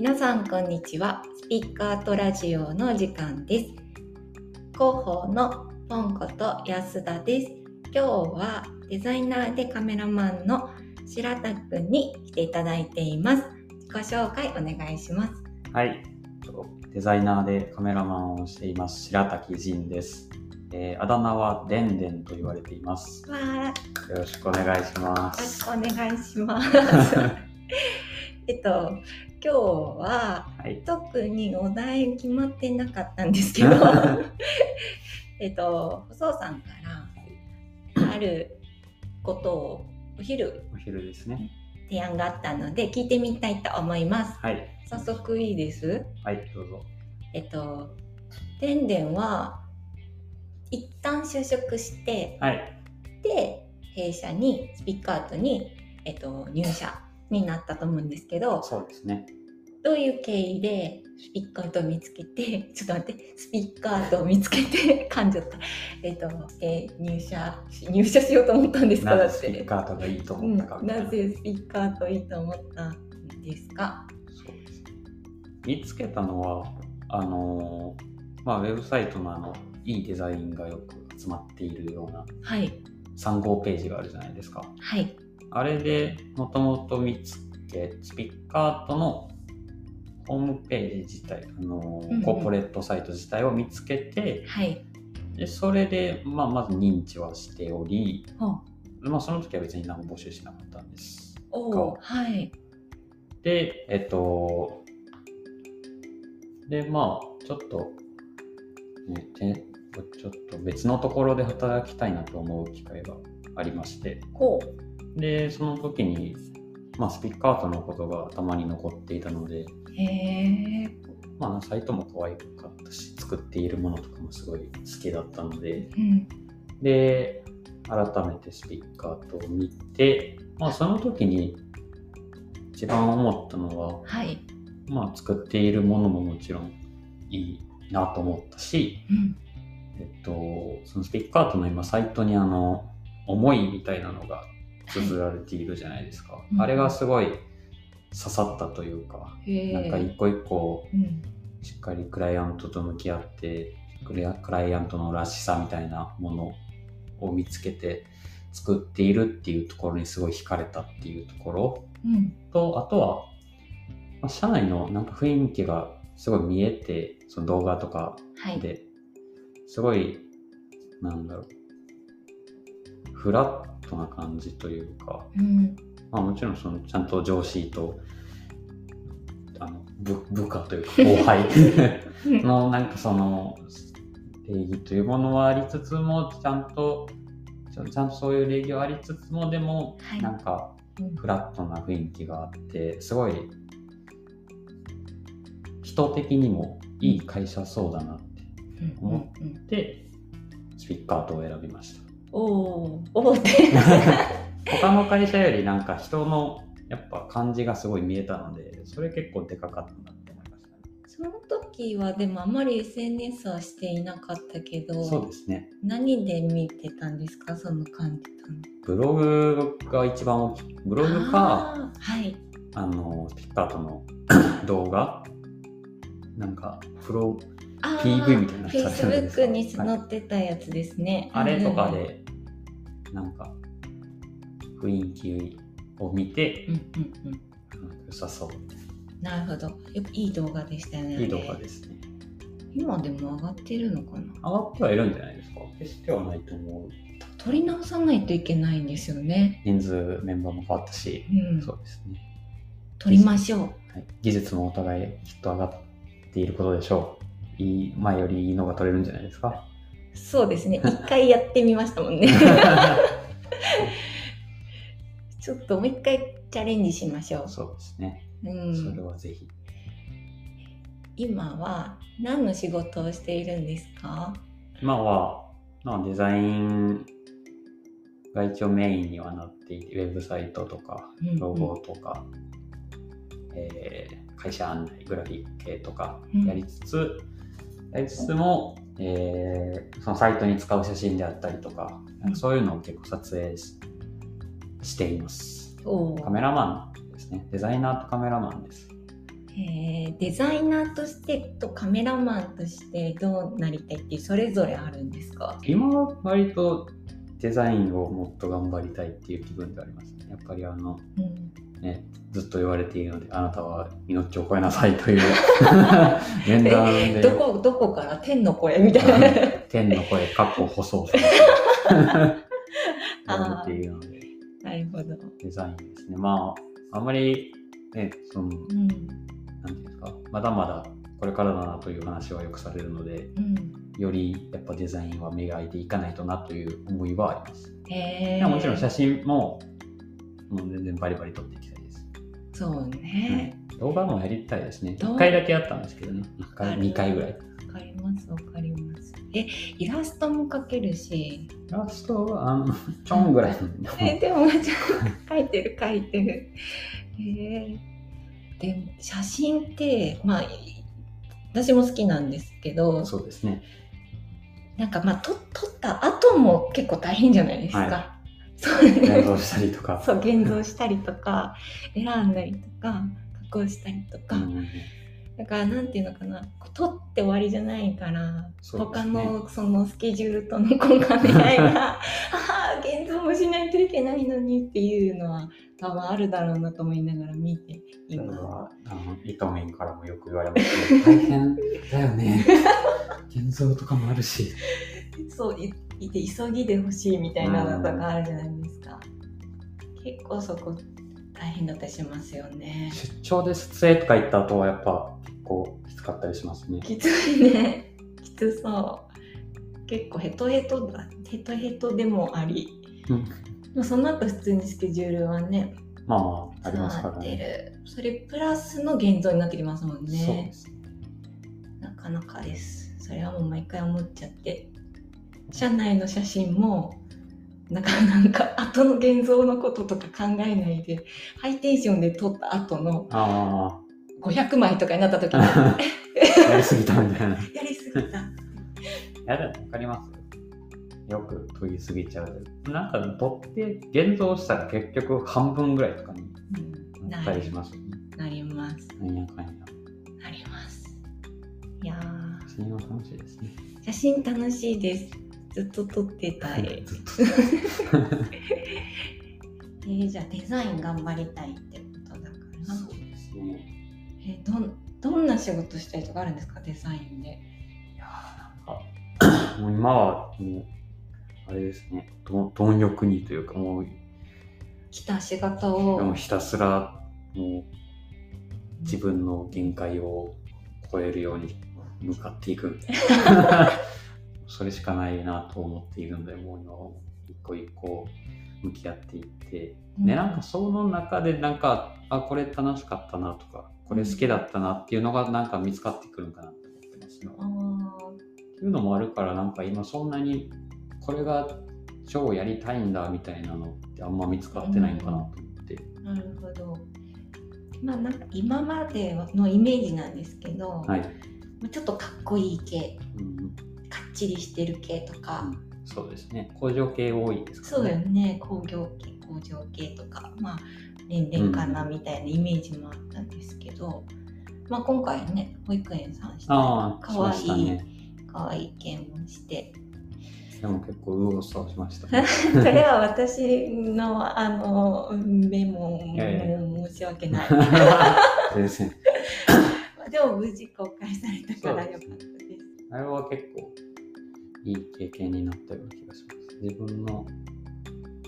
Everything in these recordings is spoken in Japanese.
皆さんこんにちはスピッカートラジオの時間です広報のポンこと安田です今日はデザイナーでカメラマンの白田くんに来ていただいています自己紹介お願いしますはい。デザイナーでカメラマンをしています白滝仁です。えーあだ名はでんでんと言われています。わーよろしくお願いしまよろしす。くお願いします えっと今日ははい。特にお題決まってなかったんですけど えっと細尾さんからあることをお昼お昼ですね。提案があったので聞いてみたいと思いますはい。早速いいです？はい、どうぞ。えっとでんでんは一旦就職してはい。で弊社にスピッカートに、えっと、入社になったと思うんですけどそうですね。どういう経緯でスピッカートを見つけて、ちょっと待って、スピッカートを見つけて、噛んじゃった。えっ、と、えー入社し、入社しようと思ったんですか？だっなぜスピッて。カートがいいとうん思ったか、みたいな。なぜスピッカートいいと思ったんですか？そうです見つけたのは、あのーまあ、ウェブサイトのあの、いいデザインがよく集まっているようなはい。3号ページがあるじゃないですか。はい。あれでもともと見つけ、スピッカートのホームページ自体、あのうんうんコーポレートサイト自体を見つけて、はい。でそれで、まあ、まず認知はしており、まあ、その時は別に何も募集しなかったんです。おーはい。で、えっと、で、まあ、ちょっと、ね、てちょっと別のところで働きたいなと思う機会がありまして、ほう。で、その時に、まあ、スピッカートのことが頭に残っていたので。まあ、サイトも可愛かったし、作っているものとかもすごい好きだったので、うん。で、改めてスピッカートを見て、まあ、その時に一番思ったのは、はい。まあ、作っているものももちろんいいなと思ったし、うん。えっと、そのスピッカートの今、サイトにあの、思いみたいなのが綴られているじゃないですか。うんあれがすごい刺さったというか、へえ。なんか一個一個うん。しっかりクライアントと向き合ってクラクライアントのらしさみたいなものを見つけて作っているっていうところにすごい惹かれたっていうところうん。とあとは、まあ、社内のなんか雰囲気がすごい見えてその動画とかはい。ですごいなんだろうフラットな感じというか、うん。まあ、もちろんそのちゃんと上司とあの部部下というか 後輩。のなんかその礼儀というものはありつつもちゃんとちゃんとそういう礼儀はありつつもでもはい。なんかうん。フラットな雰囲気があってすごい人的にもいい会社そうだなってうん。うん。うん。思ってスピッカートを選びましたおお。おおって。他の会社よりなんか人のやっぱ感じがすごい見えたのでそれ結構でかかったなって思いましたねその時はでもあまり SNS はしていなかったけど、そうですね何で見てたんですか？その感じ。ブログが一番大きいブログかはい。あのスピッカートの 動画？なんかプロ PV みたいなやつあるじゃないですか？Facebook に載ってたやつですね。あれとかうんでなんか雰囲気を見てうんうんうん。良さそうなるほど。やっぱいい動画でしたよね。いい動画ですね今でも上がってるのかな？上がってはいるんじゃないですか？決してはないと思う撮り直さないといけないんですよね。人数メンバーも変わったし、うん。そうですね撮りましょう。はい、技術もお互いきっと上がっていることでしょう。いい前よりいいのが取れるんじゃないですか？そうですね。一回やってみましたもんね。ちょっともう一回チャレンジしましょそうですね。う。うそれん、はぜひ。今は何の仕事をしているんですか？今は、まあ、デザインが一応メインにはなっていて、ウェブサイトとか、ロゴとか、えー会社案内、グラフィック系とかうんやりつつ、やりつつも、えーそのサイトに使う写真であったりとか、なんかそういうのを結構撮影ししています。おカメラマンですね。デザイナーとカメラマンです。へえーデザイナーとしてとカメラマンとしてどうなりたいってそれぞれあるんですか？今は割とデザインをもっと頑張りたいっていう気分でありますね。やっぱりあの、うんね、ずっと言われているので、あなたは命を超えなさいという 面談で。どこどこから天の声みたいな天の声、かっこ舗装さん。言われているので、なるほど、デザインですね。まあ、あんまり、ね、その、うんなんていうんですか、まだまだこれからだなという話はよくされるので、うん、よりやっぱデザインは磨いていかないとなという思いはあります。へでももちろん写真も、もう全然バリバリ撮っていきたいです。そうね、動画もやりたいですね。動画1回だけやったんですけどね。1回、ある？2回ぐらい。わかりますわかりますえイラストも描けるしラストは、あの、ちょんぐらいの。えでもちょ描いてる描いてるへえでも写真ってまあ私も好きなんですけどそうですね。なんかまあ撮撮った後も結構大変じゃないですか、はそう現像したりとか。そう現像したりとか選んだりとか加工したりとか、うん。だからなんていうのかな。こう撮って終わりじゃないから、ね。のそのスケジュールとのこう兼ね合いが ああ現像もしないといけないのにっていうのは多分あるだろうなと思いながら見ていそれます。はあのイトメンからもよく言われますけど大変だよね。現像とかもあるしそういいて急ぎでほしいみたいなのとかあるじゃないですか。結構そこ大変だったりしますよね。出張で撮影とか行った後はやっぱ結構きつかったりしますねきついね。きつそう。結構ヘトヘトだ。ヘトヘトでもあり。うんその後普通にスケジュールはね、まあまあありますからなってねる。それプラスの現像になってきますもんそうでね。すなかなかです。それはもう毎回思っちゃって。社内の写真も、なんかなんか後の現像のこととか考えないで、ハイテンションで撮った後のあ500枚とかになった時に、あ やりすぎたみたいな やりすぎた。いやでも分かります？よ。よく研ぎすぎちゃう。なんか撮って現像したら結局半分ぐらいとかにうんなったりしますよね。なります。なんやかんや。なります。いやー写真は楽しいですね。写真楽しいです。ずっと撮ってたい。ずっと。えー、じゃあデザイン頑張りたいってことだから。そうですね。えーどんどんな仕事したいとかあるんですか？デザインで。いやーなんか、もう今はもう、あれですね、ど貪欲にというか、もう、来た仕事をもうひたすら、もう、自分の限界を超えるように向かっていく。それしかないなと思っているので、もう今は一個一個向き合っていって、で、なんかその中でなんか、あ、これ楽しかったなとか、これ好きだったなっていうのがなんか見つかってくるんかなって思ってますよ。っていうのもあるからなんか今そんなにこれが超やりたいんだみたいなのってあんま見つかってないのかなと思って、なるほど。まあなんか今までのイメージなんですけど、はい、ちょっとかっこいい系、うん、ちりしてる系とか、そうですね。工場系多いですからそうだよね。工業系工場系とか。まあ年々かなみたいなイメージもあったんですけど、まあ今回ね保育園さんしてかわいいね。かわいい系もして。でも結構右往左往しましたね。それは私のあのメモも申し訳ない。全然。でも無事公開されたからよかったです。あれは結構いい経験になったような気がします自分の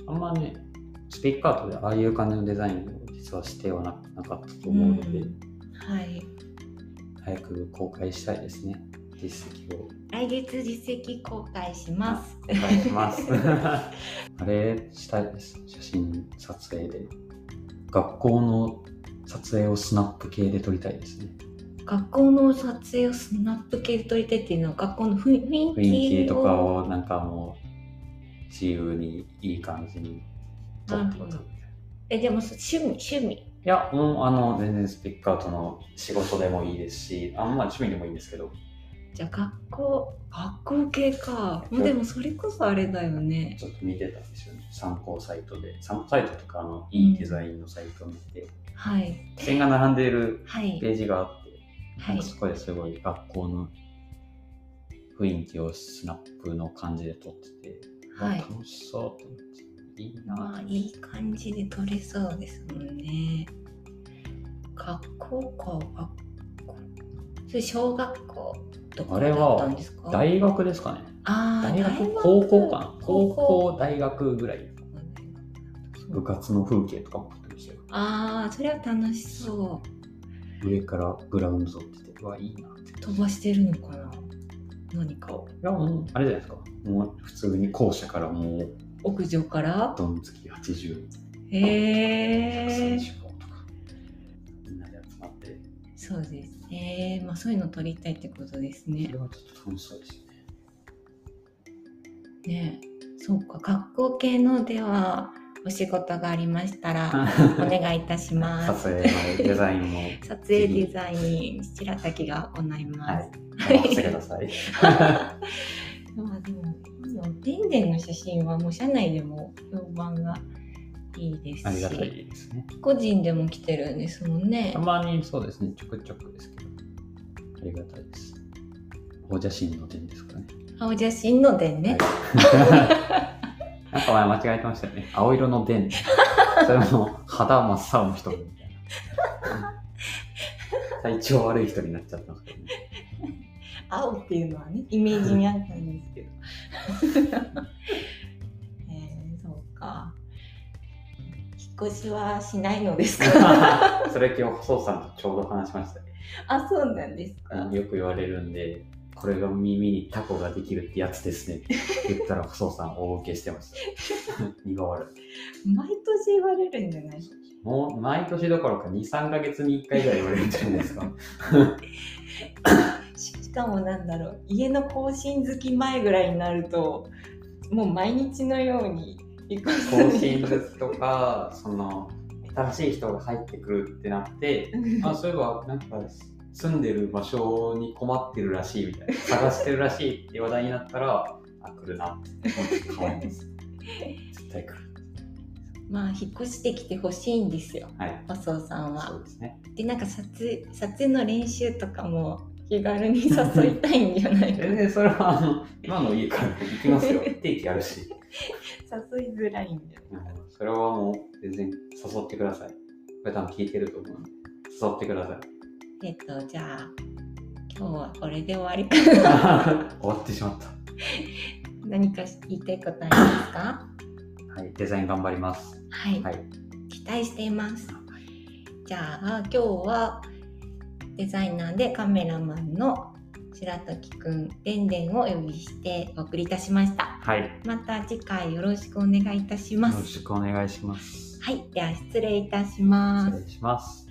あんまねスピッカートでああいう感じのデザインを実はしてはななかったと思うので、うんはい早く公開したいですね実績を来月実績公開しますお願いします。あれしたいです。写真撮影で。学校の撮影をスナップ系で撮りたいですね。学校の撮影をスナップ系で撮りたいっていうのは学校の雰囲気雰囲気とかをなんかもう自由にいい感じに撮っていくみたいな。えでもそ趣味？趣味いや、もうあの全然スピッカートの仕事でもいいですし、あんまあ趣味でもいいんですけど、じゃあ学校学校系か。もうでもそれこそあれだよね。ちょっと見てたんですよね。参考サイトで。参考サイトとか、あの、いいデザインのサイトを見て、はい。付箋が並んでいるはい。ページがあって、はいなんかそこですごい学校の雰囲気をスナップの感じで撮ってて、はい。わ楽しそうと思って、いいな。まあいい感じで撮れそうですもんね。学校か学校。それ小学校とかあれだったんはですか？大学ですかね。あー大学高校かな。高高校。校、大学ぐらい。部活の風景とかも撮ってましたよ。ああそれは楽しそ上からグラウンド撮ってて、うわ、いいなって。う飛ばしてるのかな？何かを。いや、もう、あれじゃないですか。もう普通に校舎からもう、屋上から？どんつき80、へえ選手校とか、みんなで集まって、そうですね。まあそういうの撮りたいってことですそねれはちょっと楽しそうですよね。ねそうか学校系のではお仕事がありましたら お願いいたします。撮影のデザインも、撮影デザイン白滝が行いまはす、い、お任せください。まあでもでんでんの写真はもう社内でも評判がいいですしありがたいですね。個人でも来てるんですもんね。たまにそうですね、ちょくちょくですけど、ありがたいです。お写真の点ですかね。青写真のでね、はいなんか前間違えてましたよね。青色の電。それも肌真っ青の人みたいな。体調悪い人になっちゃったんですけどね。青っていうのはねイメージにあったんですけど えー、そうか引っ越しはしないのですか？それ今日、細さんとちょうど話しましたね。あそうなんですか？よく言われるんで、これが耳にタコができるってやつですねって 言ったら、細さん大受けしてました。苦笑い。毎年言われるんじゃない？もう毎年どころか2、3ヶ月に1回ぐらい言われるんじゃないですか。しかもなんだろう家の更新好き前ぐらいになるともう毎日のように更新物とか、その、新しい人が入ってくるってなって、あ、そういえば、なんか、住んでる場所に困ってるらしいみたいな、探してるらしいって話題になったら、あ、来るなって思ってます。絶対来る。まあ引っ越してきてほしいんですよはい。細尾さんはそうですね。でなんか撮影撮影の練習とかも気軽に誘いたいんじゃないか 全然それは、あの、今の家から行きますよ。定期あるし。誘いづらいんでうんそれはもう、全然誘ってください。これ多分聞いてると思う誘ってください。えっとじゃあ今日はこれで終わりかな終わってしまった。何か言いたいことありますか？はい、デザイン頑張ります。はい、はい。期待していますじゃあ今日はデザイナーでカメラマンの白時くんでんでんをお呼びしてお送りいたしましたはい。よまた次回よろしくお願いいたしますろしくお願いします。はいでは失礼いたします失礼します。